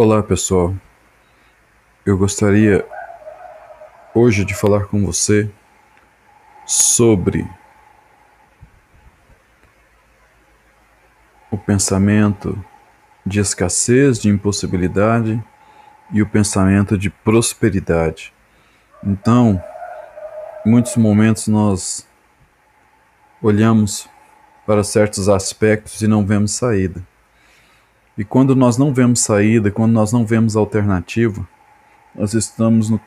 Olá pessoal, eu gostaria hoje de falar com você sobre o pensamento de escassez, de impossibilidade e o pensamento de prosperidade. Então, em muitos momentos nós olhamos para certos aspectos e não vemos saída. E quando nós não vemos saída, quando nós não vemos alternativa, nós estamos no,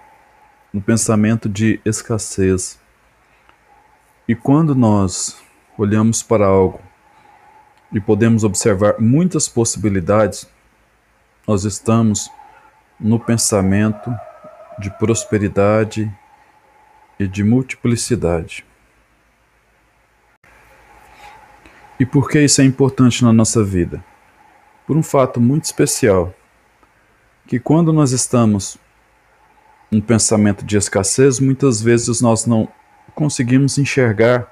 no pensamento de escassez. E quando nós olhamos para algo e podemos observar muitas possibilidades, nós estamos no pensamento de prosperidade e de multiplicidade. E por que isso é importante na nossa vida? Por um fato muito especial, que quando nós estamos em pensamento de escassez, muitas vezes nós não conseguimos enxergar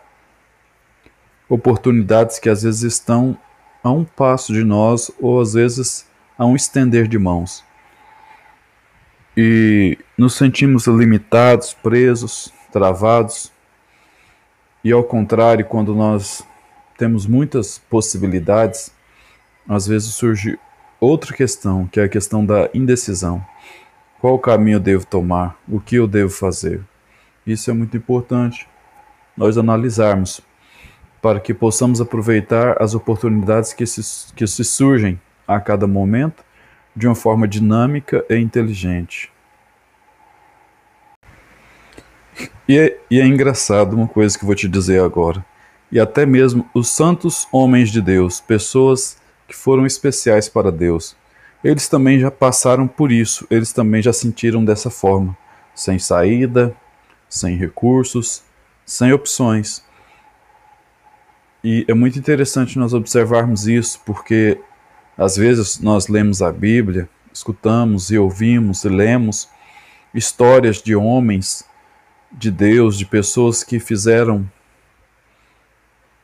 oportunidades que às vezes estão a um passo de nós ou às vezes a um estender de mãos. E nos sentimos limitados, presos, travados. E ao contrário, quando nós temos muitas possibilidades, às vezes surge outra questão, que é a questão da indecisão. Qual caminho eu devo tomar? O que eu devo fazer? Isso é muito importante nós analisarmos para que possamos aproveitar as oportunidades que se, que se surgem a cada momento de uma forma dinâmica e inteligente. E é, e é engraçado uma coisa que vou te dizer agora. E até mesmo os santos homens de Deus, pessoas que foram especiais para Deus. Eles também já passaram por isso, eles também já sentiram dessa forma, sem saída, sem recursos, sem opções. E é muito interessante nós observarmos isso, porque às vezes nós lemos a Bíblia, escutamos e ouvimos e lemos histórias de homens de Deus, de pessoas que fizeram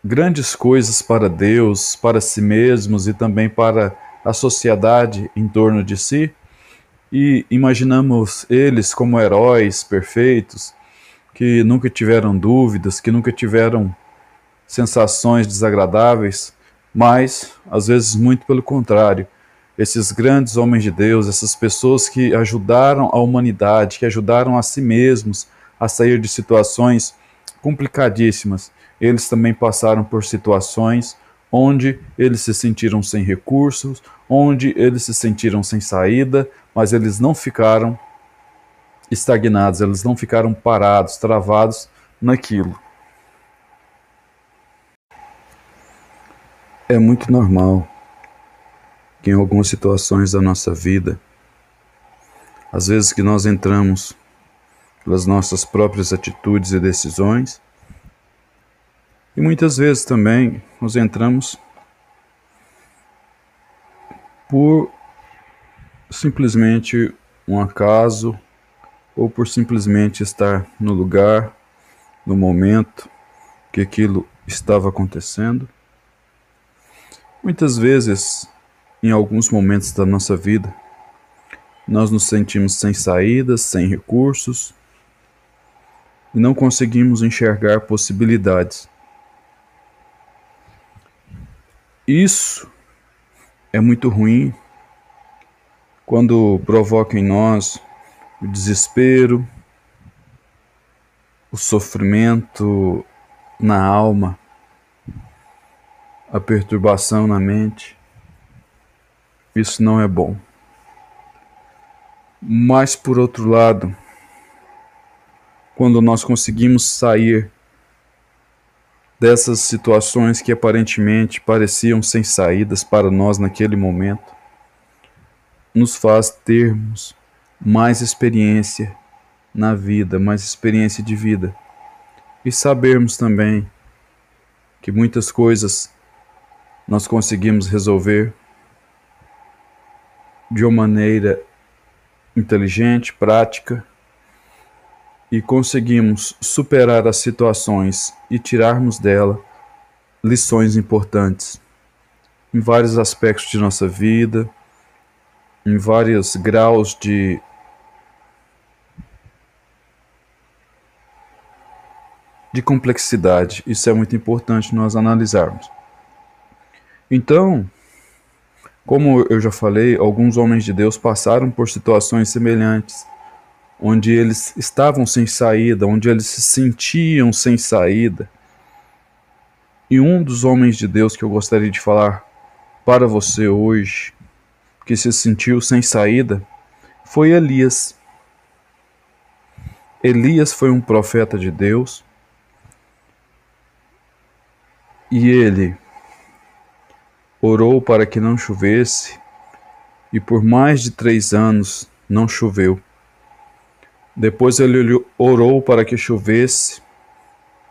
grandes coisas para Deus, para si mesmos e também para a sociedade em torno de si, e imaginamos eles como heróis perfeitos, que nunca tiveram dúvidas, que nunca tiveram sensações desagradáveis, mas às vezes muito pelo contrário. Esses grandes homens de Deus, essas pessoas que ajudaram a humanidade, que ajudaram a si mesmos a sair de situações complicadíssimas, eles também passaram por situações onde eles se sentiram sem recursos, onde eles se sentiram sem saída, mas eles não ficaram estagnados, eles não ficaram parados, travados naquilo. É muito normal que em algumas situações da nossa vida, às vezes que nós entramos pelas nossas próprias atitudes e decisões, e muitas vezes também nós entramos por simplesmente um acaso ou por simplesmente estar no lugar, no momento que aquilo estava acontecendo. Muitas vezes, em alguns momentos da nossa vida, nós nos sentimos sem saídas, sem recursos e não conseguimos enxergar possibilidades. Isso é muito ruim quando provoca em nós o desespero, o sofrimento na alma, a perturbação na mente. Isso não é bom. Mas, por outro lado, quando nós conseguimos sair dessas situações que aparentemente pareciam sem saídas para nós naquele momento, nos faz termos mais experiência na vida, mais experiência de vida. E sabermos também que muitas coisas nós conseguimos resolver de uma maneira inteligente, prática e conseguimos superar as situações e tirarmos dela lições importantes em vários aspectos de nossa vida, em vários graus de de complexidade. Isso é muito importante nós analisarmos. Então, como eu já falei, alguns homens de Deus passaram por situações semelhantes, onde eles estavam sem saída, onde eles se sentiam sem saída. E um dos homens de Deus que eu gostaria de falar para você hoje, que se sentiu sem saída, foi Elias. Elias foi um profeta de Deus e ele orou para que não chovesse, e por mais de três anos não choveu. Depois ele orou para que chovesse,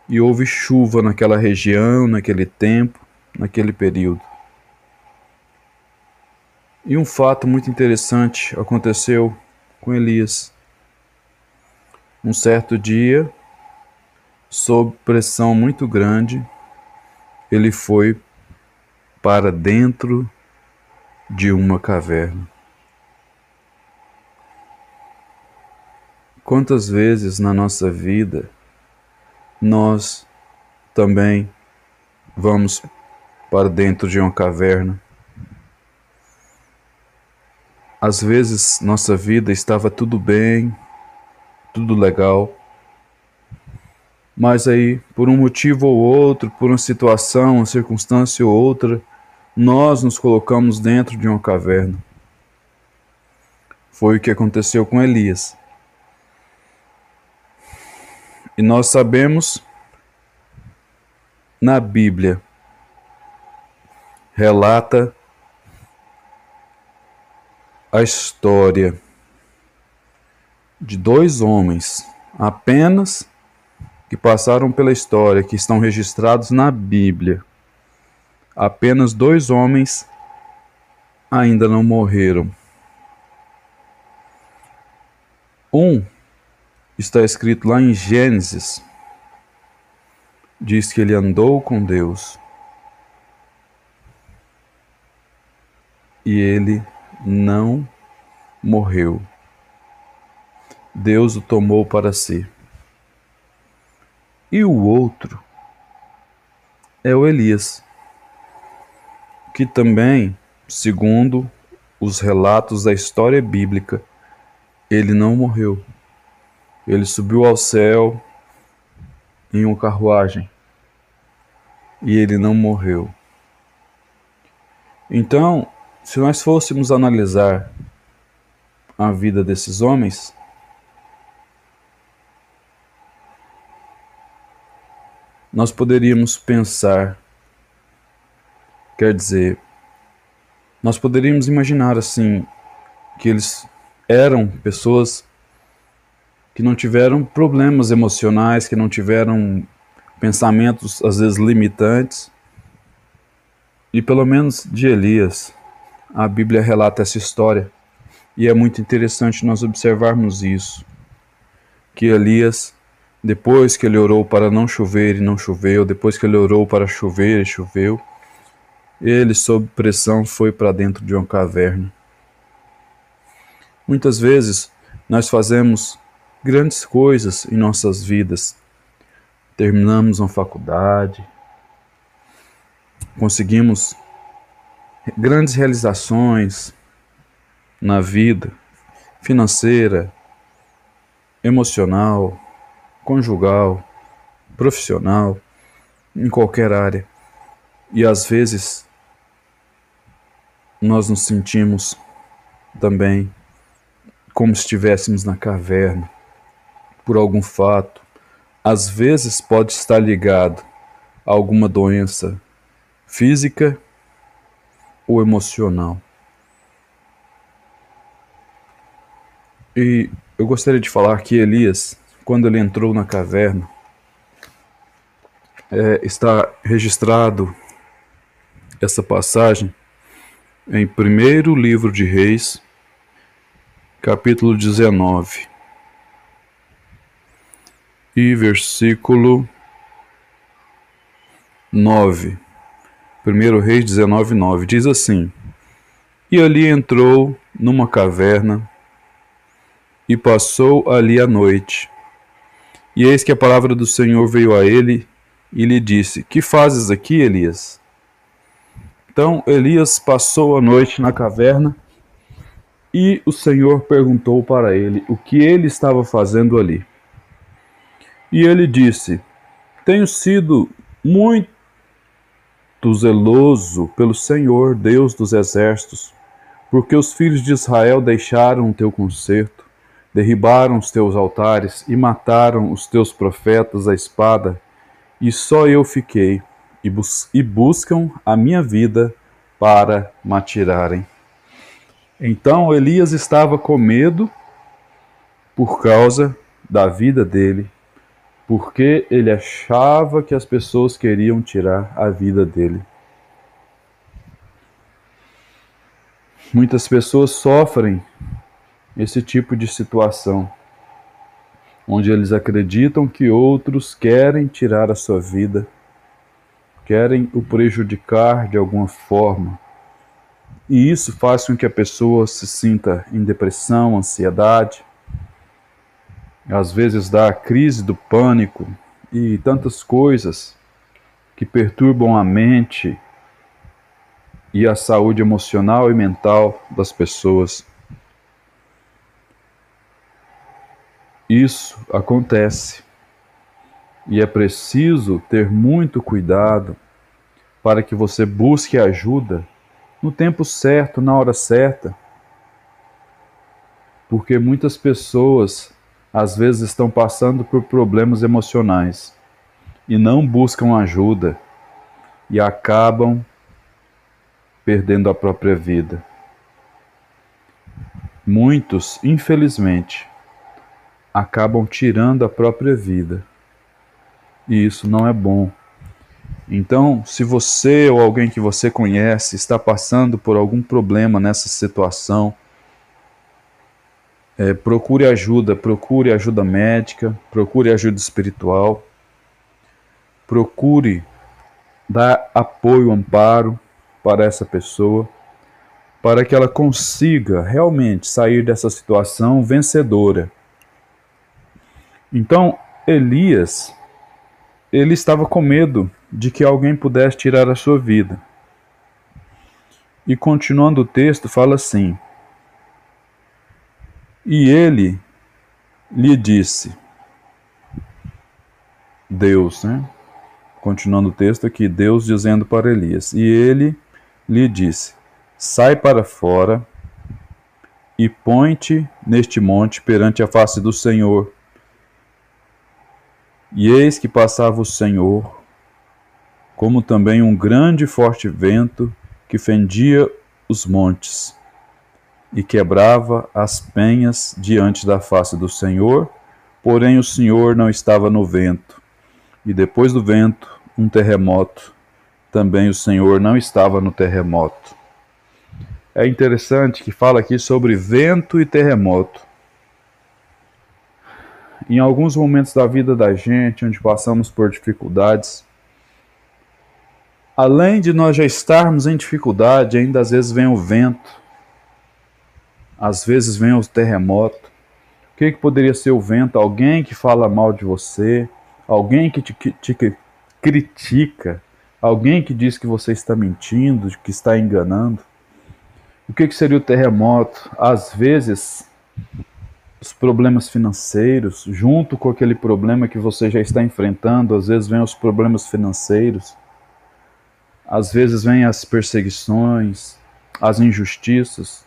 e houve chuva naquela região, naquele tempo, naquele período. E um fato muito interessante aconteceu com Elias. Um certo dia, sob pressão muito grande, ele foi para dentro de uma caverna. Quantas vezes na nossa vida nós também vamos para dentro de uma caverna? Às vezes nossa vida estava tudo bem, tudo legal, mas aí, por um motivo ou outro, por uma situação, uma circunstância ou outra, nós nos colocamos dentro de uma caverna. Foi o que aconteceu com Elias. E nós sabemos na Bíblia relata a história de dois homens, apenas que passaram pela história, que estão registrados na Bíblia. Apenas dois homens ainda não morreram. Um está escrito lá em Gênesis. Diz que ele andou com Deus. E ele não morreu. Deus o tomou para si. E o outro é o Elias, que também, segundo os relatos da história bíblica, ele não morreu. Ele subiu ao céu em uma carruagem e ele não morreu. Então, se nós fôssemos analisar a vida desses homens, nós poderíamos pensar, quer dizer, nós poderíamos imaginar assim, que eles eram pessoas que não tiveram problemas emocionais, que não tiveram pensamentos às vezes limitantes. E pelo menos de Elias, a Bíblia relata essa história. E é muito interessante nós observarmos isso. Que Elias depois que ele orou para não chover e não choveu, depois que ele orou para chover e choveu, ele, sob pressão, foi para dentro de uma caverna. Muitas vezes nós fazemos grandes coisas em nossas vidas. Terminamos uma faculdade, conseguimos grandes realizações na vida financeira, emocional, conjugal, profissional, em qualquer área. E às vezes nós nos sentimos também como se estivéssemos na caverna por algum fato. Às vezes pode estar ligado a alguma doença física ou emocional. E eu gostaria de falar que Elias quando ele entrou na caverna, é, está registrado essa passagem em primeiro livro de Reis, capítulo 19, e versículo 9. 1 Reis 19, 9 diz assim: E ali entrou numa caverna e passou ali a noite. E eis que a palavra do Senhor veio a ele e lhe disse: Que fazes aqui, Elias? Então Elias passou a noite na caverna e o Senhor perguntou para ele o que ele estava fazendo ali. E ele disse: Tenho sido muito zeloso pelo Senhor, Deus dos exércitos, porque os filhos de Israel deixaram o teu conserto, derribaram os teus altares e mataram os teus profetas à espada, e só eu fiquei, e, bus e buscam a minha vida para me atirarem. Então Elias estava com medo por causa da vida dele, porque ele achava que as pessoas queriam tirar a vida dele. Muitas pessoas sofrem esse tipo de situação, onde eles acreditam que outros querem tirar a sua vida, querem o prejudicar de alguma forma. E isso faz com que a pessoa se sinta em depressão, ansiedade, às vezes dá a crise do pânico e tantas coisas que perturbam a mente e a saúde emocional e mental das pessoas. Isso acontece e é preciso ter muito cuidado para que você busque ajuda no tempo certo, na hora certa. Porque muitas pessoas às vezes estão passando por problemas emocionais e não buscam ajuda e acabam perdendo a própria vida. Muitos, infelizmente, acabam tirando a própria vida. E isso não é bom. Então, se você ou alguém que você conhece está passando por algum problema nessa situação, é, procure ajuda, procure ajuda médica, procure ajuda espiritual, procure dar apoio, amparo para essa pessoa, para que ela consiga realmente sair dessa situação vencedora. Então, Elias, ele estava com medo de que alguém pudesse tirar a sua vida. E continuando o texto, fala assim: e ele lhe disse, Deus, né? Continuando o texto aqui, Deus dizendo para Elias, e ele lhe disse: Sai para fora e põe-te neste monte perante a face do Senhor. E eis que passava o Senhor, como também um grande e forte vento que fendia os montes e quebrava as penhas diante da face do Senhor, porém o Senhor não estava no vento. E depois do vento, um terremoto. Também o Senhor não estava no terremoto. É interessante que fala aqui sobre vento e terremoto. Em alguns momentos da vida da gente, onde passamos por dificuldades, além de nós já estarmos em dificuldade, ainda às vezes vem o vento às vezes vem o terremoto. O que, que poderia ser o vento? Alguém que fala mal de você, alguém que te, te critica, alguém que diz que você está mentindo, que está enganando. O que, que seria o terremoto? Às vezes, os problemas financeiros, junto com aquele problema que você já está enfrentando, às vezes vem os problemas financeiros, às vezes vem as perseguições, as injustiças.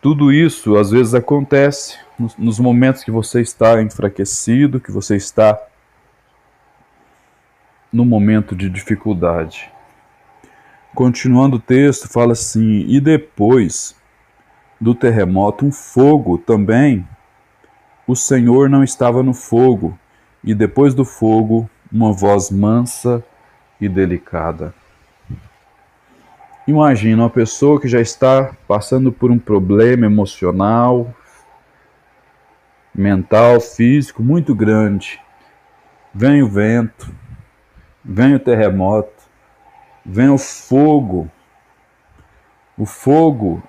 Tudo isso às vezes acontece nos momentos que você está enfraquecido, que você está no momento de dificuldade. Continuando o texto, fala assim: E depois do terremoto, um fogo também. O Senhor não estava no fogo, e depois do fogo, uma voz mansa e delicada. Imagina uma pessoa que já está passando por um problema emocional, mental, físico muito grande. Vem o vento, vem o terremoto, vem o fogo. O fogo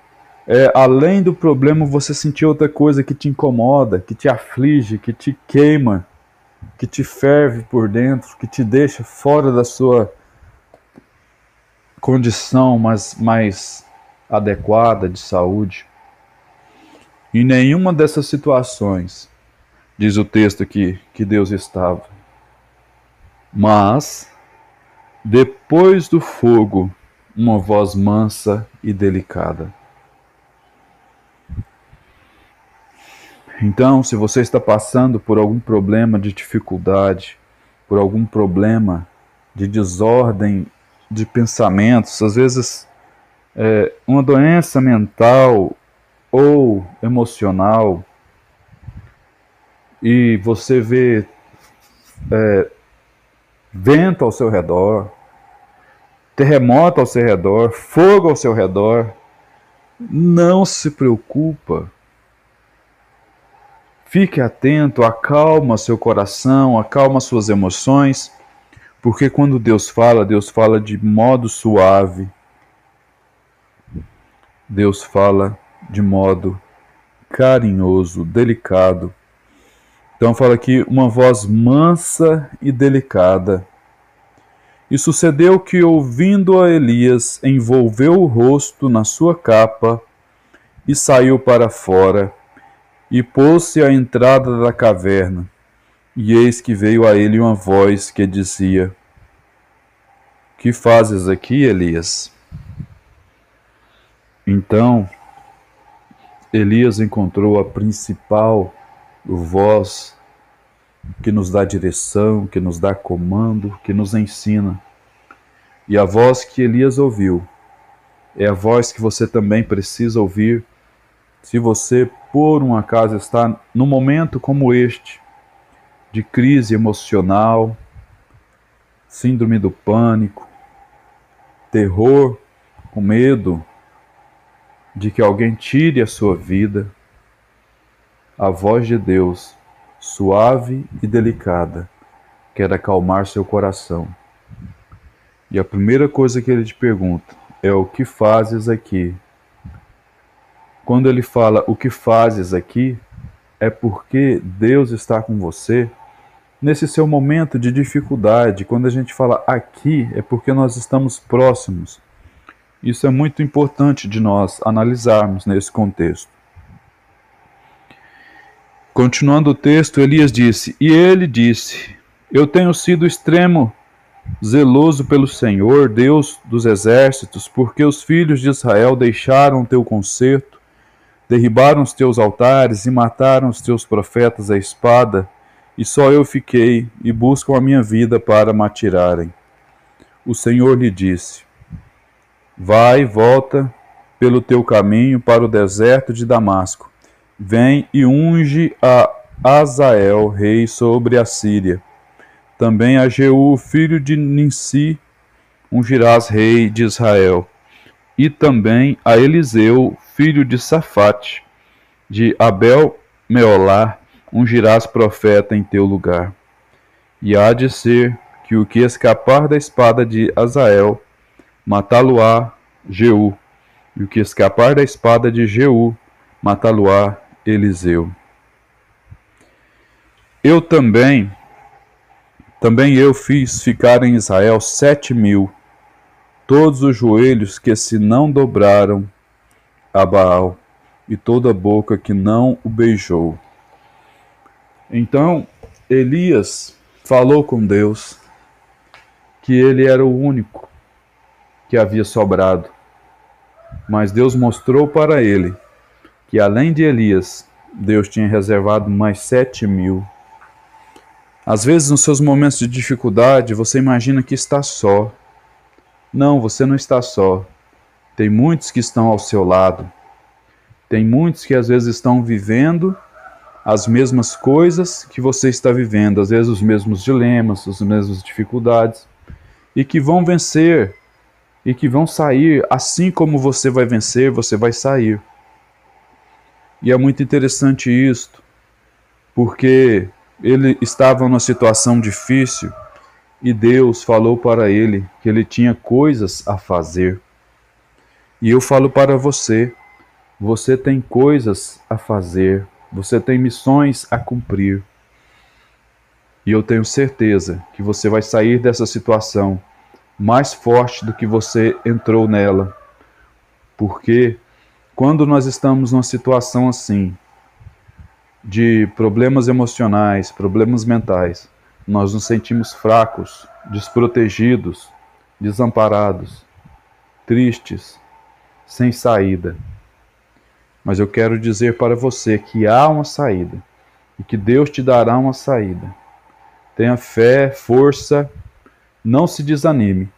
é, além do problema, você sentir outra coisa que te incomoda, que te aflige, que te queima, que te ferve por dentro, que te deixa fora da sua condição mais, mais adequada de saúde. Em nenhuma dessas situações, diz o texto aqui, que Deus estava. Mas, depois do fogo, uma voz mansa e delicada. Então, se você está passando por algum problema de dificuldade, por algum problema de desordem de pensamentos, às vezes é, uma doença mental ou emocional, e você vê é, vento ao seu redor, terremoto ao seu redor, fogo ao seu redor, não se preocupa. Fique atento, acalma seu coração, acalma suas emoções, porque quando Deus fala, Deus fala de modo suave. Deus fala de modo carinhoso, delicado. Então fala aqui uma voz mansa e delicada. E sucedeu que, ouvindo a Elias, envolveu o rosto na sua capa e saiu para fora e pôs-se à entrada da caverna. E eis que veio a ele uma voz que dizia: Que fazes aqui, Elias? Então Elias encontrou a principal voz que nos dá direção, que nos dá comando, que nos ensina. E a voz que Elias ouviu é a voz que você também precisa ouvir se você por um acaso está num momento como este, de crise emocional, síndrome do pânico, terror, com medo de que alguém tire a sua vida, a voz de Deus, suave e delicada, quer acalmar seu coração. E a primeira coisa que ele te pergunta é: o que fazes aqui, quando ele fala o que fazes aqui, é porque Deus está com você nesse seu momento de dificuldade. Quando a gente fala aqui, é porque nós estamos próximos. Isso é muito importante de nós analisarmos nesse contexto. Continuando o texto, Elias disse: E ele disse: Eu tenho sido extremo zeloso pelo Senhor, Deus dos exércitos, porque os filhos de Israel deixaram o teu conserto Derribaram os teus altares e mataram os teus profetas à espada, e só eu fiquei, e buscam a minha vida para me atirarem. O Senhor lhe disse: Vai, volta pelo teu caminho para o deserto de Damasco. Vem e unge a Azael, rei sobre a Síria. Também a Jeú, filho de Ninsi, ungirás rei de Israel. E também a Eliseu, filho de Safate, de Abel Meolá, ungirás profeta em teu lugar. E há de ser que o que escapar da espada de Azael, matá-lo-á Jeú, e o que escapar da espada de Jeú, matá-lo-á Eliseu. Eu também, também eu fiz ficar em Israel sete mil, todos os joelhos que se não dobraram a Baal e toda a boca que não o beijou. Então Elias falou com Deus que ele era o único que havia sobrado. Mas Deus mostrou para ele que além de Elias, Deus tinha reservado mais sete mil. Às vezes, nos seus momentos de dificuldade, você imagina que está só. Não, você não está só. Tem muitos que estão ao seu lado. Tem muitos que às vezes estão vivendo as mesmas coisas que você está vivendo, às vezes os mesmos dilemas, as mesmas dificuldades, e que vão vencer e que vão sair assim como você vai vencer, você vai sair. E é muito interessante isto, porque ele estava numa situação difícil e Deus falou para ele que ele tinha coisas a fazer. E eu falo para você: Você tem coisas a fazer, você tem missões a cumprir. E eu tenho certeza que você vai sair dessa situação mais forte do que você entrou nela. Porque quando nós estamos numa situação assim, de problemas emocionais, problemas mentais, nós nos sentimos fracos, desprotegidos, desamparados, tristes, sem saída. Mas eu quero dizer para você que há uma saída e que Deus te dará uma saída. Tenha fé, força, não se desanime,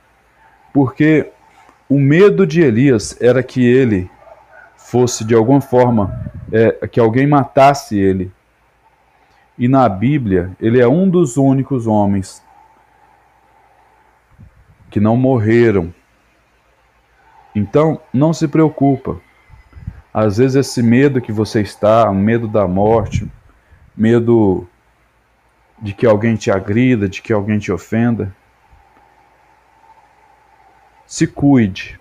porque o medo de Elias era que ele fosse de alguma forma, é, que alguém matasse ele. E na Bíblia, ele é um dos únicos homens que não morreram. Então, não se preocupa. Às vezes esse medo que você está, o medo da morte, medo de que alguém te agrida, de que alguém te ofenda, se cuide.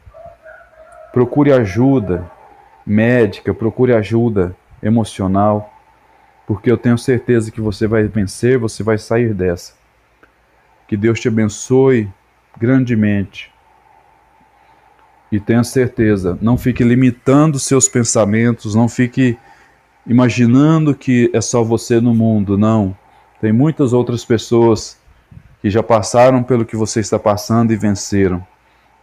Procure ajuda médica, procure ajuda emocional, porque eu tenho certeza que você vai vencer, você vai sair dessa. Que Deus te abençoe grandemente e tenha certeza, não fique limitando seus pensamentos, não fique imaginando que é só você no mundo, não. Tem muitas outras pessoas que já passaram pelo que você está passando e venceram.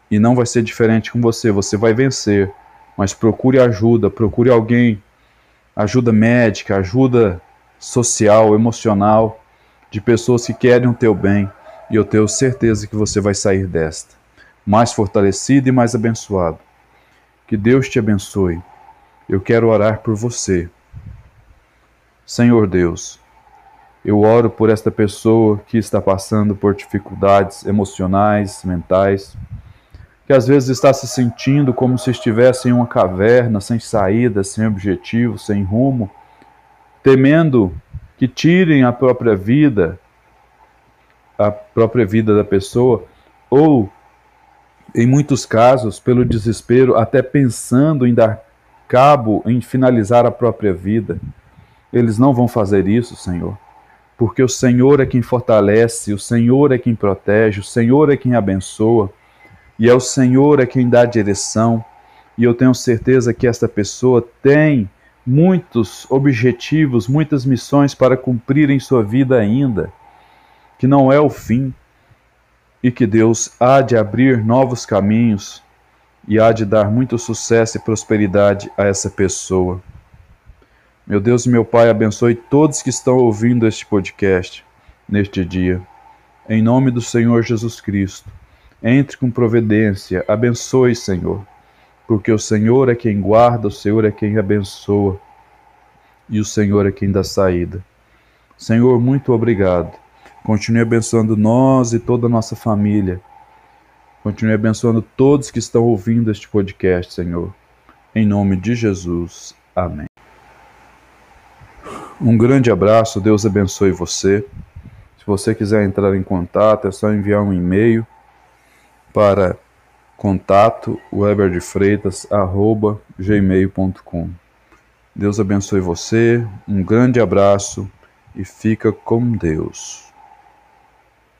E não vai ser diferente com você, você vai vencer. Mas procure ajuda, procure alguém, ajuda médica, ajuda social, emocional, de pessoas que querem o teu bem. E eu tenho certeza que você vai sair desta mais fortalecido e mais abençoado. Que Deus te abençoe. Eu quero orar por você. Senhor Deus, eu oro por esta pessoa que está passando por dificuldades emocionais, mentais, que às vezes está se sentindo como se estivesse em uma caverna, sem saída, sem objetivo, sem rumo, temendo que tirem a própria vida, a própria vida da pessoa, ou em muitos casos, pelo desespero, até pensando em dar cabo, em finalizar a própria vida. Eles não vão fazer isso, Senhor, porque o Senhor é quem fortalece, o Senhor é quem protege, o Senhor é quem abençoa, e é o Senhor é quem dá direção. E eu tenho certeza que esta pessoa tem muitos objetivos, muitas missões para cumprir em sua vida ainda, que não é o fim, e que Deus há de abrir novos caminhos e há de dar muito sucesso e prosperidade a essa pessoa. Meu Deus e meu Pai, abençoe todos que estão ouvindo este podcast neste dia. Em nome do Senhor Jesus Cristo, entre com providência, abençoe, Senhor, porque o Senhor é quem guarda, o Senhor é quem abençoa e o Senhor é quem dá saída. Senhor, muito obrigado Continue abençoando nós e toda a nossa família. Continue abençoando todos que estão ouvindo este podcast, Senhor. Em nome de Jesus. Amém. Um grande abraço, Deus abençoe você. Se você quiser entrar em contato, é só enviar um e-mail para contato weberdefreitas@gmail.com. Deus abençoe você. Um grande abraço e fica com Deus.